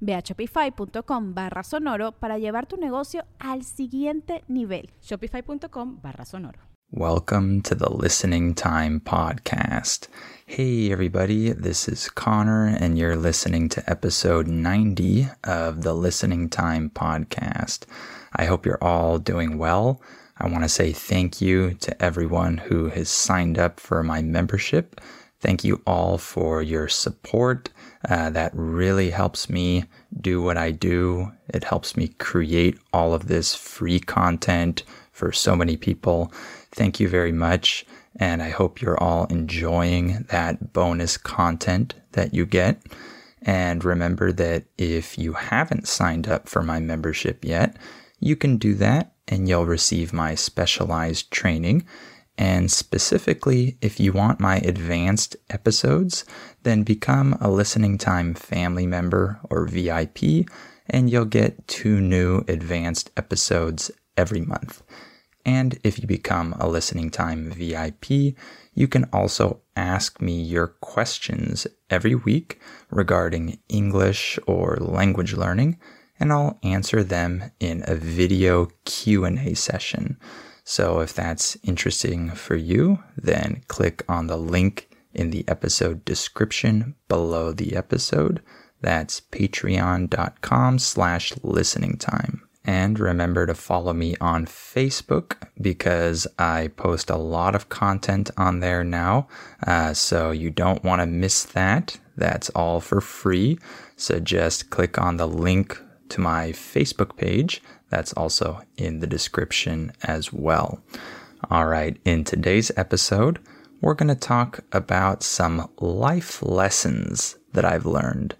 Ve a shopify.com barra sonoro para llevar tu negocio al siguiente nivel. Shopify.com barra sonoro. Welcome to the Listening Time Podcast. Hey, everybody, this is Connor, and you're listening to episode 90 of the Listening Time Podcast. I hope you're all doing well. I want to say thank you to everyone who has signed up for my membership. Thank you all for your support uh, that really helps me do what I do. It helps me create all of this free content for so many people. Thank you very much. And I hope you're all enjoying that bonus content that you get. And remember that if you haven't signed up for my membership yet, you can do that and you'll receive my specialized training and specifically, if you want my advanced episodes, then become a listening time family member or VIP, and you'll get two new advanced episodes every month. And if you become a listening time VIP, you can also ask me your questions every week regarding English or language learning, and I'll answer them in a video Q&A session. So if that's interesting for you, then click on the link in the episode description below the episode. That's patreon.com slash listening time. And remember to follow me on Facebook because I post a lot of content on there now. Uh, so you don't want to miss that. That's all for free. So just click on the link to my Facebook page. That's also in the description as well. All right, in today's episode, we're going to talk about some life lessons that I've learned.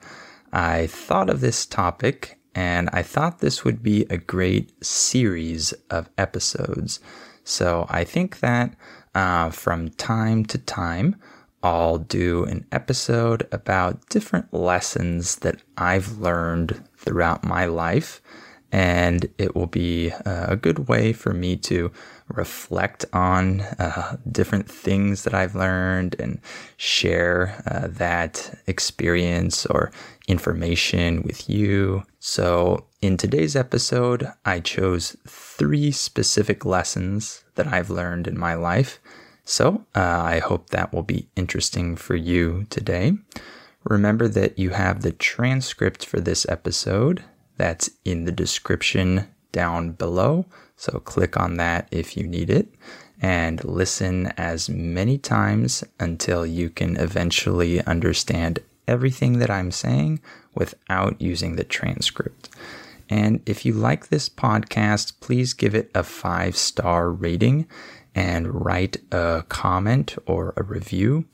I thought of this topic and I thought this would be a great series of episodes. So I think that uh, from time to time, I'll do an episode about different lessons that I've learned throughout my life and it will be uh, a good way for me to reflect on uh, different things that I've learned and share uh, that experience or information with you. So, in today's episode, I chose three specific lessons that I've learned in my life. So, uh, I hope that will be interesting for you today. Remember that you have the transcript for this episode that's in the description down below. So click on that if you need it and listen as many times until you can eventually understand everything that I'm saying without using the transcript. And if you like this podcast, please give it a five star rating and write a comment or a review.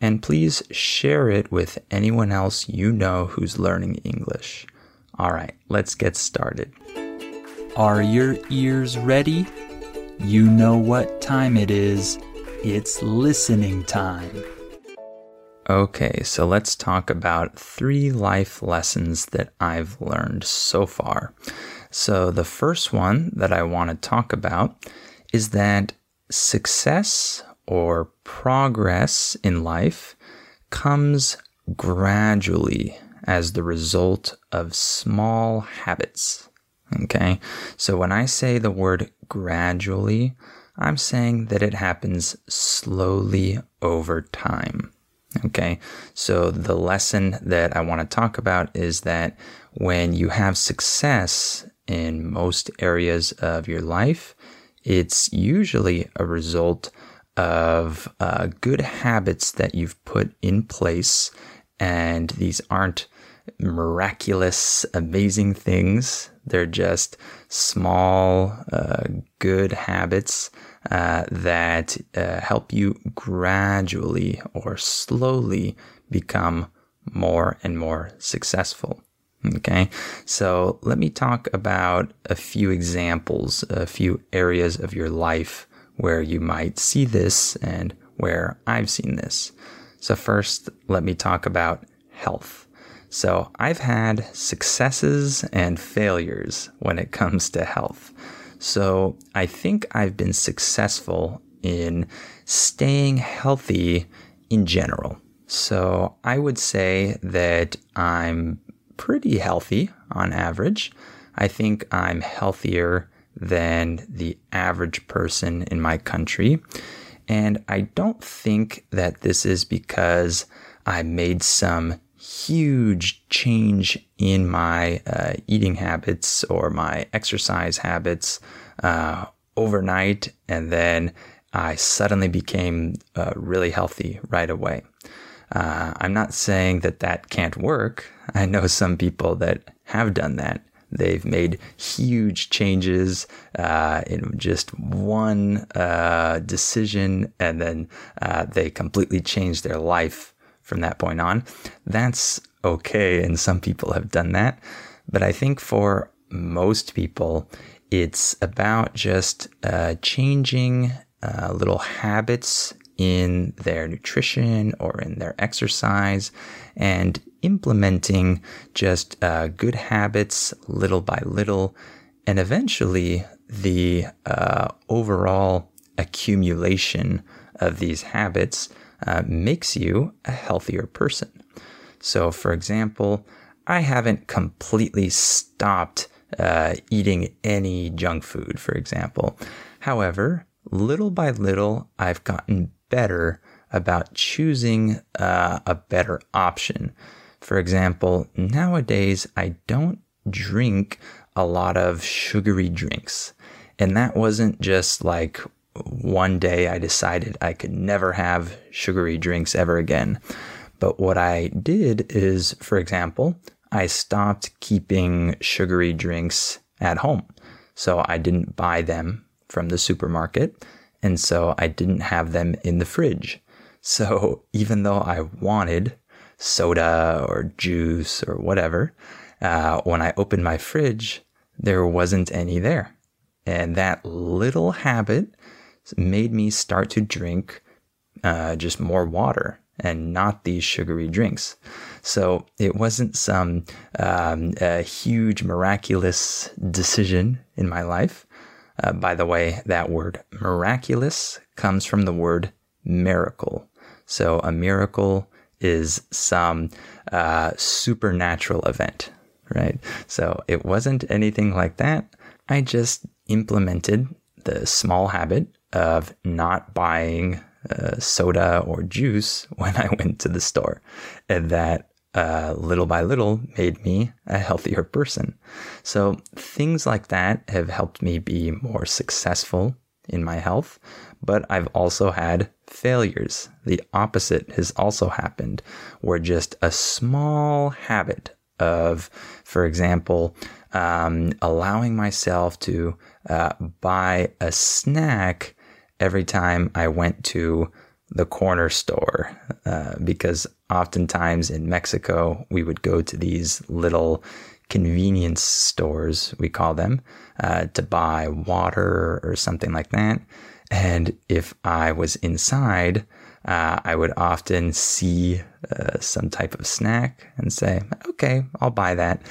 And please share it with anyone else you know who's learning English. All right, let's get started. Are your ears ready? You know what time it is. It's listening time. Okay, so let's talk about three life lessons that I've learned so far. So, the first one that I want to talk about is that success or progress in life comes gradually as the result of small habits. Okay. So when I say the word gradually, I'm saying that it happens slowly over time. Okay. So the lesson that I want to talk about is that when you have success in most areas of your life, it's usually a result of uh, good habits that you've put in place, and these aren't miraculous, amazing things. They're just small, uh, good habits uh, that uh, help you gradually or slowly become more and more successful. Okay, so let me talk about a few examples, a few areas of your life where you might see this and where I've seen this. So, first, let me talk about health. So, I've had successes and failures when it comes to health. So, I think I've been successful in staying healthy in general. So, I would say that I'm pretty healthy on average. I think I'm healthier than the average person in my country. And I don't think that this is because I made some huge change in my uh, eating habits or my exercise habits uh, overnight, and then I suddenly became uh, really healthy right away. Uh, I'm not saying that that can't work. I know some people that have done that. They've made huge changes uh, in just one uh, decision, and then uh, they completely changed their life from that point on. That's okay, and some people have done that. But I think for most people, it's about just uh, changing uh, little habits in their nutrition or in their exercise and implementing just uh, good habits little by little. And eventually, the uh, overall accumulation of these habits uh, makes you a healthier person. So, for example, I haven't completely stopped uh, eating any junk food, for example. However, little by little, I've gotten better about choosing uh, a better option. For example, nowadays I don't drink a lot of sugary drinks. And that wasn't just like one day I decided I could never have sugary drinks ever again. But what I did is, for example, I stopped keeping sugary drinks at home. So I didn't buy them from the supermarket. And so I didn't have them in the fridge. So even though I wanted soda or juice or whatever, uh, when I opened my fridge, there wasn't any there. And that little habit made me start to drink uh, just more water and not these sugary drinks. So it wasn't some um, huge miraculous decision in my life. Uh, by the way, that word miraculous comes from the word miracle. So a miracle is some uh, supernatural event, right? So it wasn't anything like that. I just implemented the small habit of not buying uh, soda or juice when I went to the store. And that uh, little by little made me a healthier person. So things like that have helped me be more successful in my health, but I've also had failures. The opposite has also happened, where just a small habit of, for example, um, allowing myself to uh, buy a snack every time I went to the corner store uh, because oftentimes in Mexico, we would go to these little convenience stores, we call them, uh, to buy water or something like that. And if I was inside, uh, I would often see uh, some type of snack and say, okay, I'll buy that.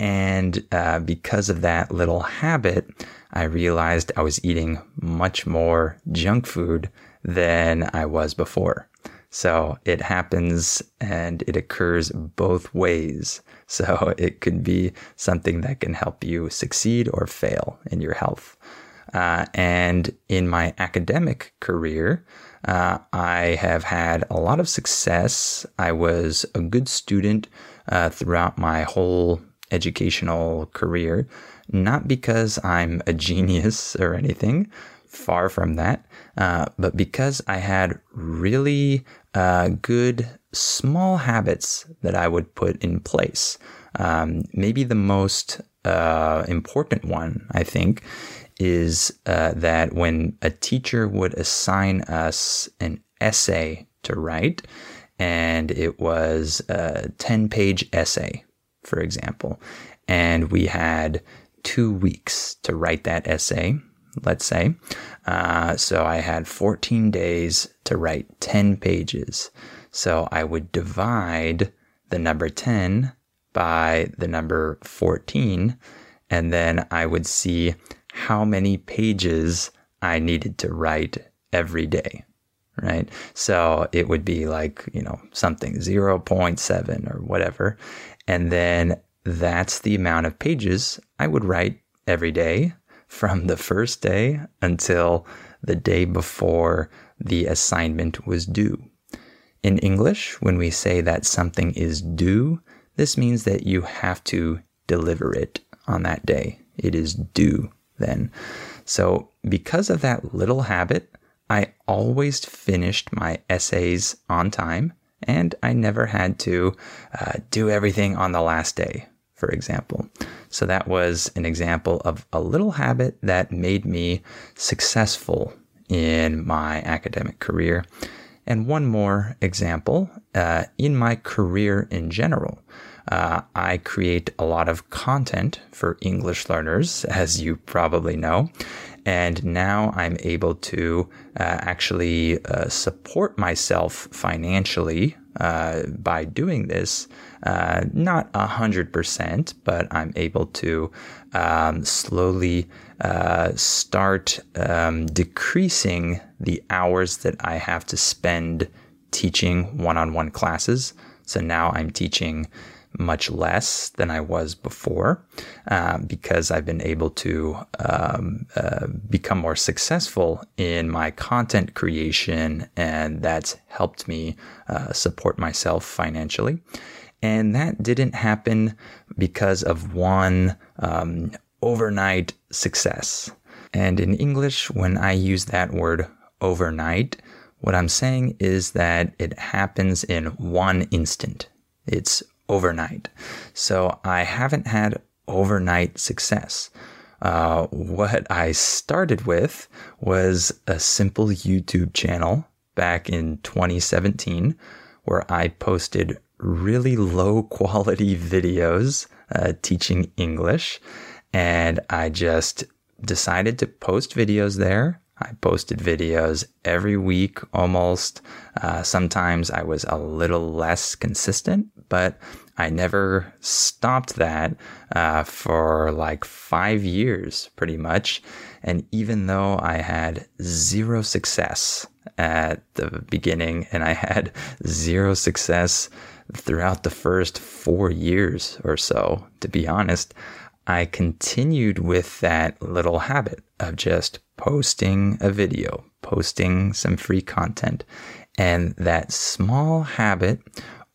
And uh, because of that little habit, I realized I was eating much more junk food than I was before. So it happens and it occurs both ways. So it could be something that can help you succeed or fail in your health. Uh, and in my academic career, uh, I have had a lot of success. I was a good student uh, throughout my whole educational career, not because I'm a genius or anything, far from that. Uh, but because I had really uh, good small habits that I would put in place, um, maybe the most uh, important one, I think, is uh, that when a teacher would assign us an essay to write, and it was a 10 page essay, for example, and we had two weeks to write that essay, let's say. Uh, so I had 14 days to write 10 pages. So I would divide the number 10 by the number 14, and then I would see how many pages I needed to write every day. Right. So it would be like, you know, something 0.7 or whatever. And then that's the amount of pages I would write every day from the first day until the day before the assignment was due. In English, when we say that something is due, this means that you have to deliver it on that day. It is due then. So, because of that little habit, I always finished my essays on time and I never had to uh, do everything on the last day, for example. So, that was an example of a little habit that made me successful in my academic career. And one more example uh, in my career in general. Uh, I create a lot of content for English learners, as you probably know. And now I'm able to uh, actually uh, support myself financially uh, by doing this. Uh, not a hundred percent, but I'm able to um, slowly uh, start um, decreasing the hours that I have to spend teaching one-on-one classes. So now I'm teaching much less than I was before uh, because I've been able to um, uh, become more successful in my content creation, and that's helped me uh, support myself financially. And that didn't happen because of one um, overnight success. And in English, when I use that word overnight, what I'm saying is that it happens in one instant. It's overnight. So I haven't had overnight success. Uh, what I started with was a simple YouTube channel back in 2017 where I posted really low quality videos uh, teaching English. And I just decided to post videos there. I posted videos every week almost. Uh, sometimes I was a little less consistent, but I never stopped that uh, for like five years, pretty much. And even though I had zero success at the beginning and I had zero success throughout the first four years or so, to be honest, I continued with that little habit of just posting a video, posting some free content. And that small habit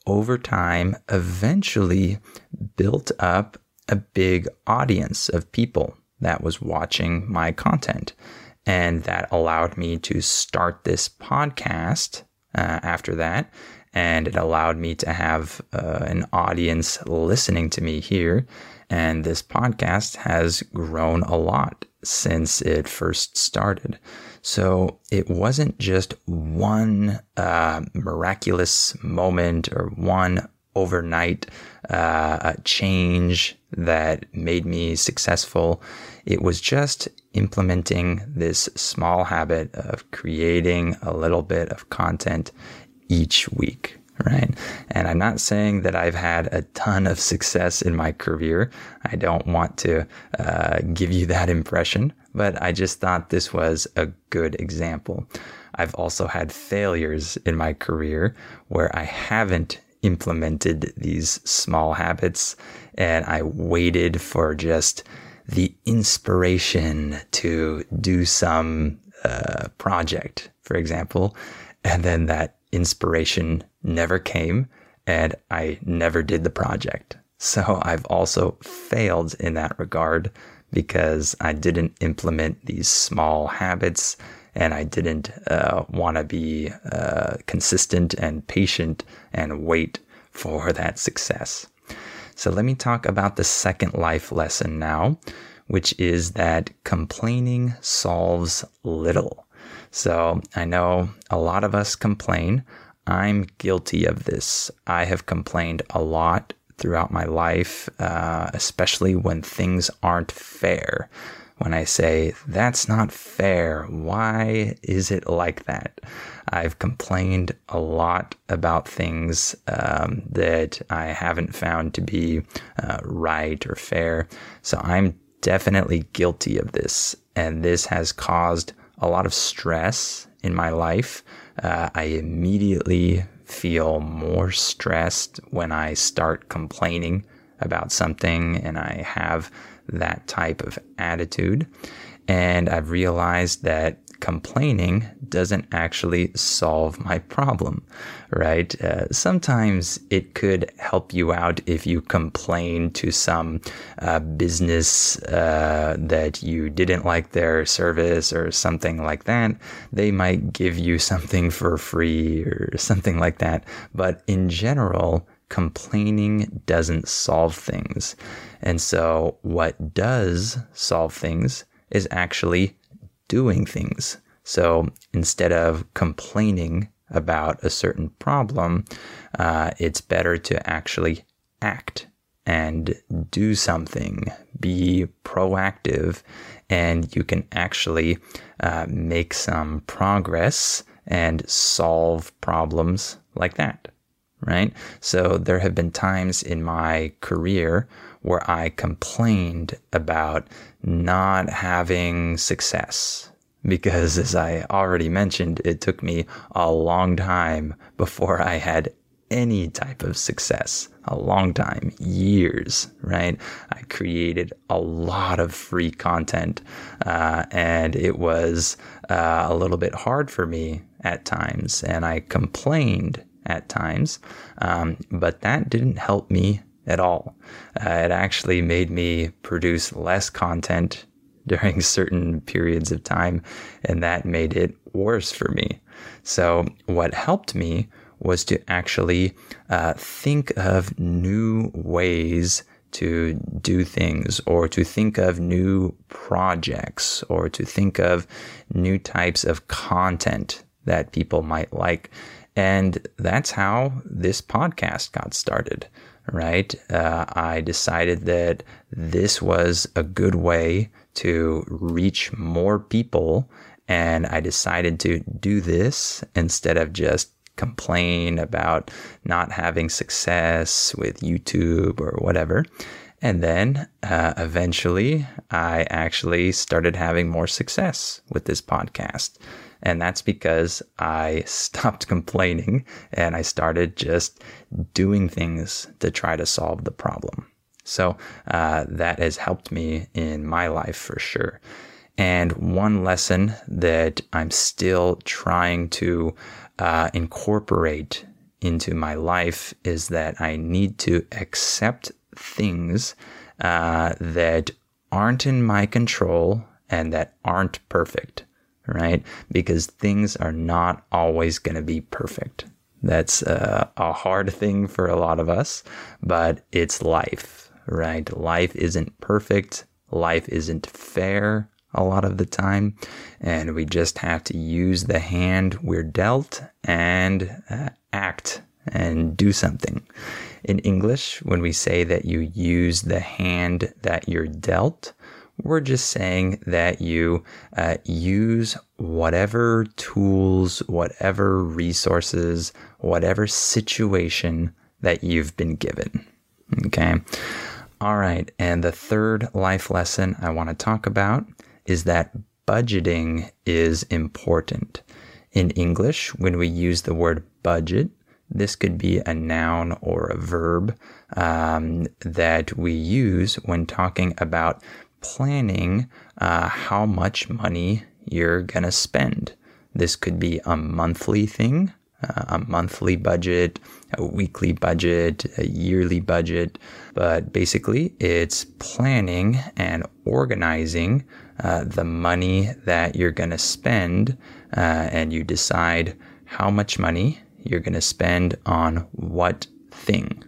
over time eventually built up a big audience of people that was watching my content. And that allowed me to start this podcast uh, after that. And it allowed me to have uh, an audience listening to me here. And this podcast has grown a lot since it first started. So it wasn't just one uh, miraculous moment or one overnight uh, change that made me successful. It was just implementing this small habit of creating a little bit of content each week right? And I'm not saying that I've had a ton of success in my career. I don't want to uh, give you that impression, but I just thought this was a good example. I've also had failures in my career where I haven't implemented these small habits and I waited for just the inspiration to do some uh, project, for example. And then that inspiration never came and I never did the project. So I've also failed in that regard because I didn't implement these small habits and I didn't uh, want to be uh, consistent and patient and wait for that success. So let me talk about the second life lesson now, which is that complaining solves little. So I know a lot of us complain. I'm guilty of this. I have complained a lot throughout my life, uh, especially when things aren't fair. When I say, that's not fair, why is it like that? I've complained a lot about things um, that I haven't found to be uh, right or fair. So I'm definitely guilty of this. And this has caused a lot of stress in my life. Uh, I immediately feel more stressed when I start complaining about something and I have that type of attitude. And I've realized that complaining doesn't actually solve my problem, right? Uh, sometimes it could help you out if you complain to some uh, business uh, that you didn't like their service or something like that. They might give you something for free or something like that. But in general, complaining doesn't solve things. And so, what does solve things is actually doing things. So instead of complaining about a certain problem, uh, it's better to actually act and do something, be proactive, and you can actually uh, make some progress and solve problems like that. Right? So there have been times in my career where I complained about not having success. Because as I already mentioned, it took me a long time before I had any type of success. A long time, years, right? I created a lot of free content, uh, and it was uh, a little bit hard for me at times, and I complained at times, um, but that didn't help me at all. Uh, it actually made me produce less content during certain periods of time, and that made it worse for me. So, what helped me was to actually uh, think of new ways to do things or to think of new projects or to think of new types of content that people might like. And that's how this podcast got started right? Uh, I decided that this was a good way to reach more people. And I decided to do this instead of just complain about not having success with YouTube or whatever. And then uh, eventually, I actually started having more success with this podcast. And that's because I stopped complaining and I started just doing things to try to solve the problem. So uh, that has helped me in my life for sure. And one lesson that I'm still trying to uh, incorporate into my life is that I need to accept things uh, that aren't in my control and that aren't perfect right? Because things are not always going to be perfect. That's uh, a hard thing for a lot of us, but it's life, right? Life isn't perfect. Life isn't fair a lot of the time. And we just have to use the hand we're dealt and uh, act and do something. In English, when we say that you use the hand that you're dealt, we're just saying that you uh, use whatever tools, whatever resources, whatever situation that you've been given. Okay. All right. And the third life lesson I want to talk about is that budgeting is important. In English, when we use the word budget, this could be a noun or a verb um, that we use when talking about planning uh, how much money you're going to spend. This could be a monthly thing, uh, a monthly budget, a weekly budget, a yearly budget. But basically, it's planning and organizing uh, the money that you're going to spend, uh, and you decide how much money you're going to spend on what thing,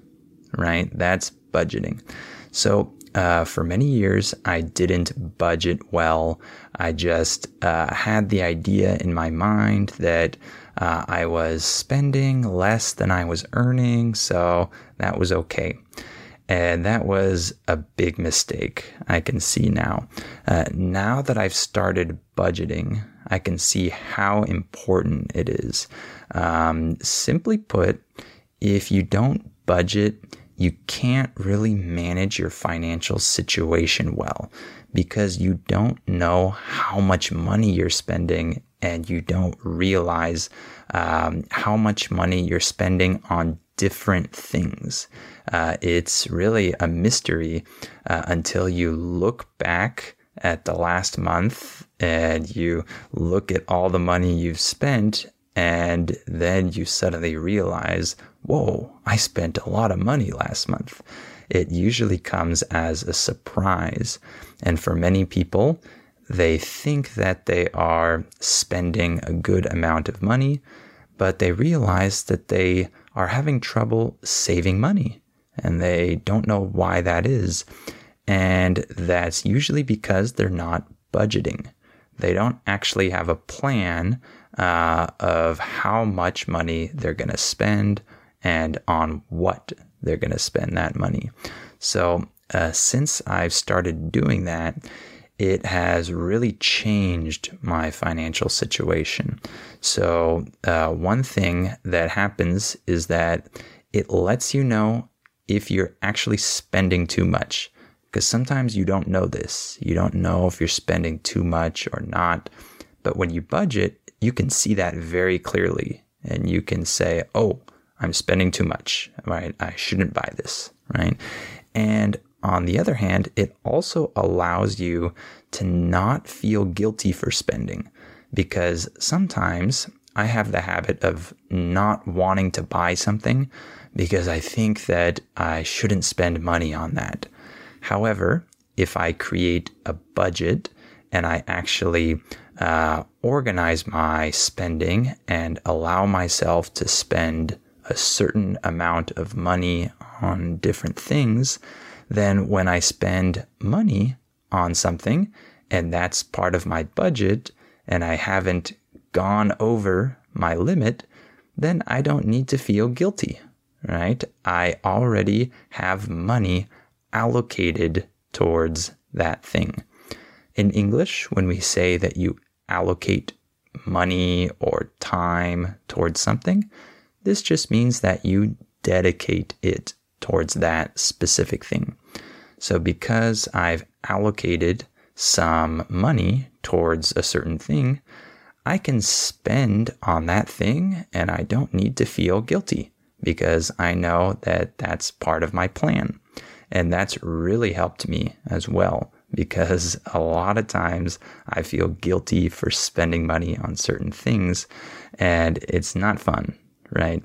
right? That's budgeting. So, uh, for many years, I didn't budget well. I just uh, had the idea in my mind that uh, I was spending less than I was earning, so that was okay. And that was a big mistake, I can see now. Uh, now that I've started budgeting, I can see how important it is. Um, simply put, if you don't budget, you can't really manage your financial situation well because you don't know how much money you're spending and you don't realize um, how much money you're spending on different things. Uh, it's really a mystery uh, until you look back at the last month and you look at all the money you've spent and then you suddenly realize, whoa, I spent a lot of money last month. It usually comes as a surprise. And for many people, they think that they are spending a good amount of money, but they realize that they are having trouble saving money and they don't know why that is. And that's usually because they're not budgeting. They don't actually have a plan uh, of how much money they're going to spend and on what they're going to spend that money. So, uh, since I've started doing that, it has really changed my financial situation. So, uh, one thing that happens is that it lets you know if you're actually spending too much. Because sometimes you don't know this. You don't know if you're spending too much or not. But when you budget, you can see that very clearly and you can say, oh, I'm spending too much, right? I shouldn't buy this, right? And on the other hand, it also allows you to not feel guilty for spending because sometimes I have the habit of not wanting to buy something because I think that I shouldn't spend money on that. However, if I create a budget and I actually uh, organize my spending and allow myself to spend a certain amount of money on different things, then when I spend money on something and that's part of my budget and I haven't gone over my limit, then I don't need to feel guilty, right? I already have money allocated towards that thing. In English, when we say that you allocate money or time towards something, this just means that you dedicate it towards that specific thing. So, because I've allocated some money towards a certain thing, I can spend on that thing and I don't need to feel guilty because I know that that's part of my plan. And that's really helped me as well because a lot of times I feel guilty for spending money on certain things and it's not fun, right?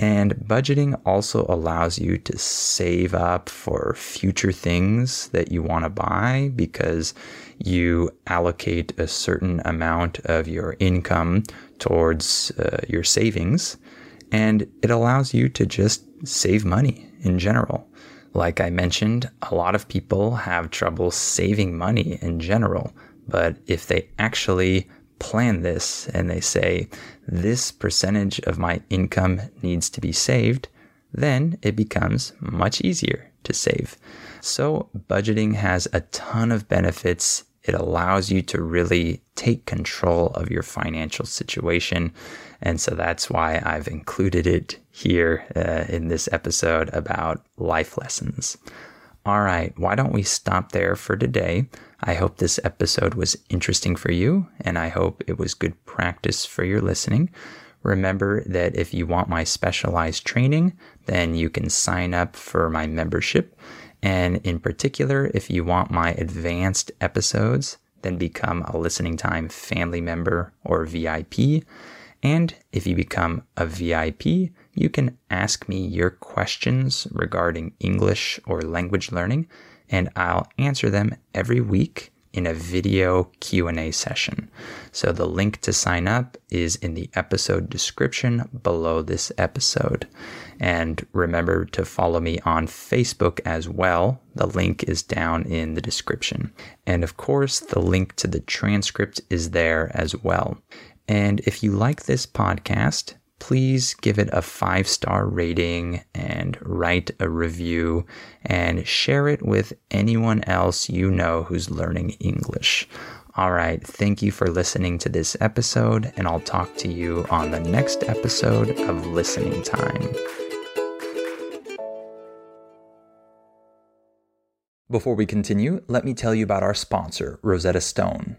And budgeting also allows you to save up for future things that you want to buy because you allocate a certain amount of your income towards uh, your savings. And it allows you to just save money in general. Like I mentioned, a lot of people have trouble saving money in general. But if they actually plan this and they say, this percentage of my income needs to be saved, then it becomes much easier to save. So, budgeting has a ton of benefits. It allows you to really take control of your financial situation. And so that's why I've included it here uh, in this episode about life lessons. All right, why don't we stop there for today? I hope this episode was interesting for you, and I hope it was good practice for your listening. Remember that if you want my specialized training, then you can sign up for my membership. And in particular, if you want my advanced episodes, then become a listening time family member or VIP. And if you become a VIP, you can ask me your questions regarding English or language learning, and I'll answer them every week in a video Q&A session. So the link to sign up is in the episode description below this episode. And remember to follow me on Facebook as well. The link is down in the description. And of course, the link to the transcript is there as well. And if you like this podcast, please give it a five star rating and write a review and share it with anyone else you know who's learning English. All right, thank you for listening to this episode, and I'll talk to you on the next episode of Listening Time. Before we continue, let me tell you about our sponsor, Rosetta Stone.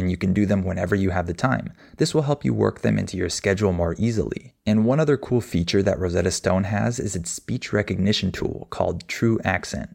and you can do them whenever you have the time. This will help you work them into your schedule more easily. And one other cool feature that Rosetta Stone has is its speech recognition tool called TruAccent.